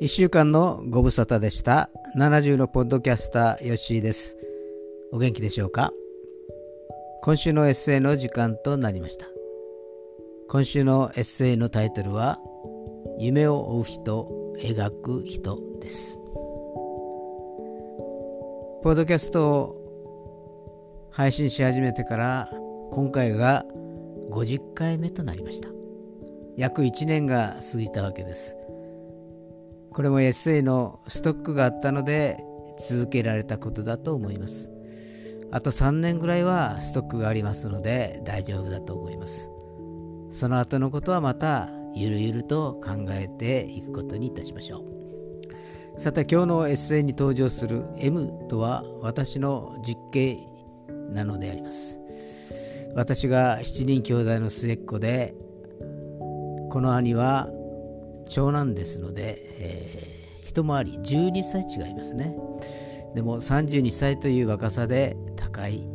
1週間のご無沙汰でした。70のポッドキャスター、ヨッシーです。お元気でしょうか？今週のエッセイの時間となりました。今週のエッセイのタイトルは、夢を追う人、描く人です。ポッドキャストを配信し始めてから今回が50回目となりました。約1年が過ぎたわけです。これもエッセイのストックがあったので続けられたことだと思います。あと3年ぐらいはストックがありますので大丈夫だと思います。その後のことはまたゆるゆると考えていくことにいたしましょう。さて今日のエッセイに登場する M とは私の実刑なのであります。私が7人兄弟の末っ子でこの兄は長男ですので、えー、一回り12歳違いますね。でも32歳という若さで他界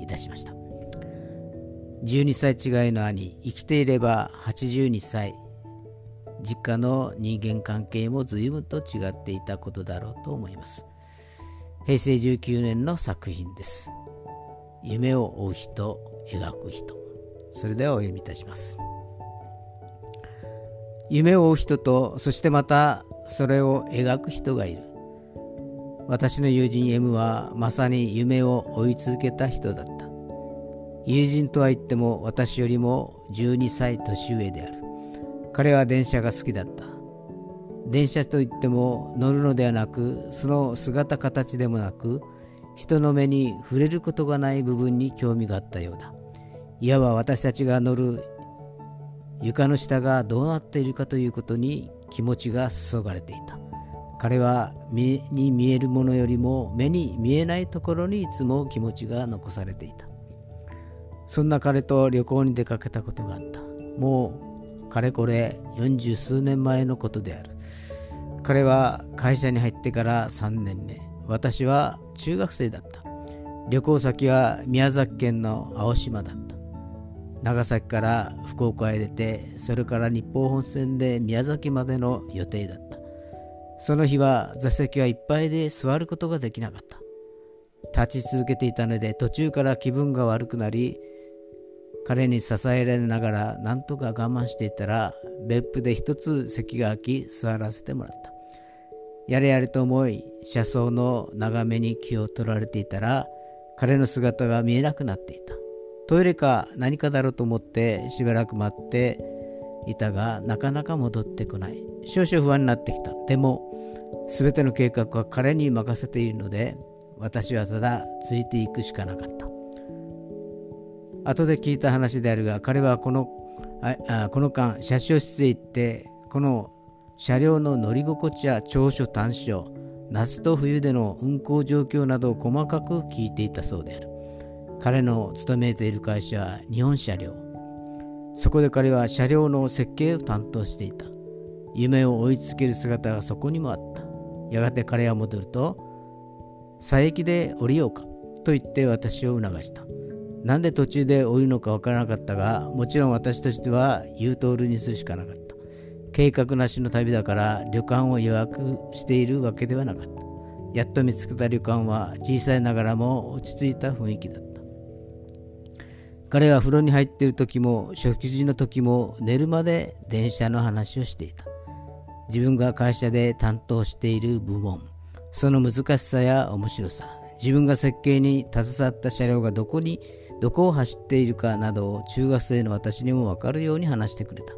いたしました。12歳違いの兄生きていれば82歳実家の人間関係も随分と違っていたことだろうと思います。平成19年の作品です。夢を追う人描く人。それではお読みいたします。夢を追う人とそしてまたそれを描く人がいる。私の友人 M はまさに夢を追い続けた人だった。友人とは言っても私よりも12歳年上である。彼は電車が好きだった。電車といっても乗るのではなくその姿形でもなく人の目に触れることがない部分に興味があったようだ。いわば私たちが乗る床の下がどうなっているかということに気持ちが注がれていた。彼は目に見えるものよりも目に見えないところにいつも気持ちが残されていた。そんな彼と旅行に出かけたことがあった。もうかれこれ四十数年前のことである。彼は会社に入ってから3年目。私は中学生だった。旅行先は宮崎県の青島だった。長崎から福岡へ出てそれから日本本線で宮崎までの予定だった。その日は座席はいっぱいで座ることができなかった。立ち続けていたので途中から気分が悪くなり彼に支えられながら何とか我慢していたら別府で一つ席が空き座らせてもらった。やれやれと思い車窓の眺めに気を取られていたら彼の姿が見えなくなっていた。トイレか何かだろうと思ってしばらく待っていたがなかなか戻ってこない。少々不安になってきた。でも全ての計画は彼に任せているので私はただついていくしかなかった。後で聞いた話であるが彼はこのあこの間車掌室へ行ってこの車両の乗り心地や長所短所夏と冬での運行状況などを細かく聞いていたそうである。彼の勤めている会社は日本車両。そこで彼は車両の設計を担当していた。夢を追いつける姿がそこにもあった。やがて彼は戻ると佐伯で降りようかと言って私を促した。なんで途中で降りるのかわからなかったがもちろん私としては言う通りにするしかなかった計画なしの旅だから旅館を予約しているわけではなかったやっと見つけた旅館は小さいながらも落ち着いた雰囲気だった。彼は風呂に入っている時も食事の時も寝るまで電車の話をしていた。自分が会社で担当している部門。その難しさや面白さ。自分が設計に携わった車両がどこにどこを走っているかなどを中学生の私にも分かるように話してくれた。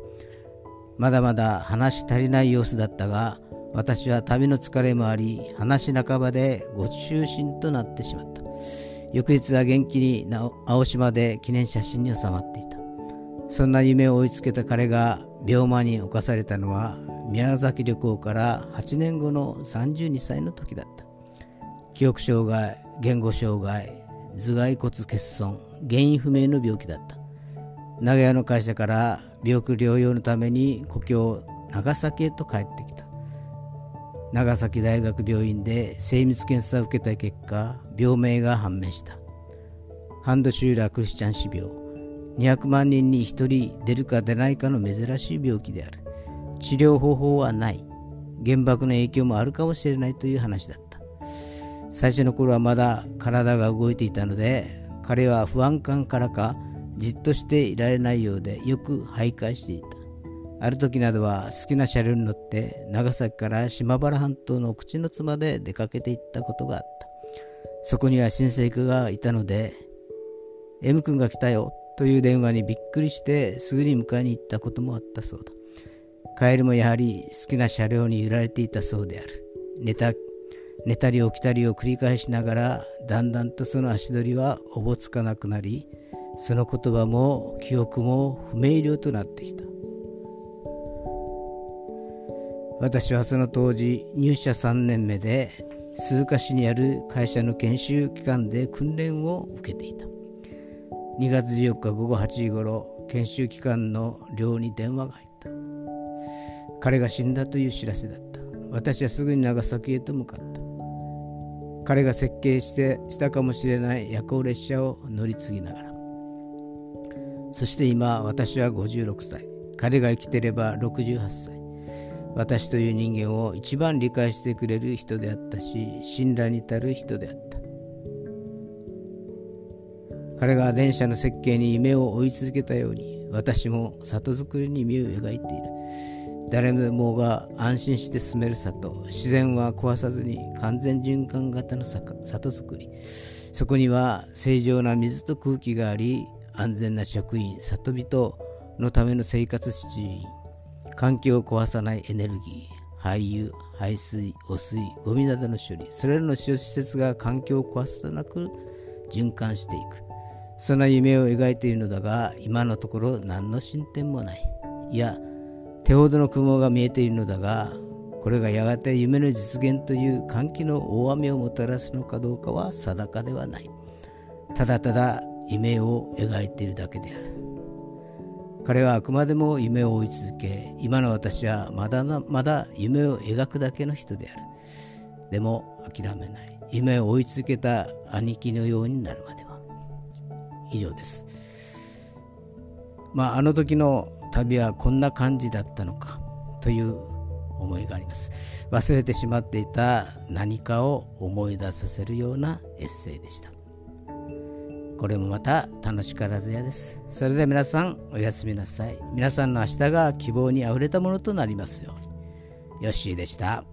まだまだ話し足りない様子だったが私は旅の疲れもあり話半ばでご就寝となってしまった。翌日は元気に青島で記念写真に収まっていた。そんな夢を追いつけた彼が病魔に侵されたのは宮崎旅行から8年後の32歳の時だった。記憶障害言語障害頭蓋骨欠損原因不明の病気だった。長屋の会社から病気療養のために故郷長崎へと帰ってきた。長崎大学病院で精密検査を受けた結果病名が判明した。ハンドシューラークリスチャン死病。200万人に1人出るか出ないかの珍しい病気である。治療方法はない。原爆の影響もあるかもしれないという話だった。最初の頃はまだ体が動いていたので彼は不安感からかじっとしていられないようでよく徘徊していた。ある時などは好きな車両に乗って長崎から島原半島の口の津まで出かけていったことがあった。そこには親戚がいたので M 君が来たよという電話にびっくりしてすぐに迎えに行ったこともあったそうだ。帰りもやはり好きな車両に揺られていたそうである。寝た寝たり起きたりを繰り返しながらだんだんとその足取りはおぼつかなくなりその言葉も記憶も不明瞭となってきた。私はその当時入社3年目で鈴鹿市にある会社の研修機関で訓練を受けていた。2月14日午後8時ごろ研修機関の寮に電話が入った。彼が死んだという知らせだった。私はすぐに長崎へと向かった。彼が設計してしたかもしれない夜行列車を乗り継ぎながら。そして今私は56歳。彼が生きてれば68歳。私という人間を一番理解してくれる人であったし信頼に至る人であった。彼が電車の設計に夢を追い続けたように私も里づくりに目を描いている。誰もが安心して住める里自然は壊さずに完全循環型の里づくり。そこには正常な水と空気があり安全な職員里人のための生活支持員環境を壊さないエネルギー、廃油、排水、汚水、ゴミなどの処理、それらの使用施設が環境を壊すことなく循環していく。そんな夢を描いているのだが、今のところ何の進展もない。いや、手ほどの雲が見えているのだが、これがやがて夢の実現という歓喜の大雨をもたらすのかどうかは定かではない。ただただ夢を描いているだけである。彼はあくまでも夢を追い続け今の私はまだまだ夢を描くだけの人である。でも諦めない。夢を追い続けた兄貴のようになるまでは。以上です。まああの時の旅はこんな感じだったのかという思いがあります。忘れてしまっていた何かを思い出させるようなエッセイでした。これもまた楽しからずやです。それでは皆さんおやすみなさい。皆さんの明日が希望にあふれたものとなりますように。ヨッシーでした。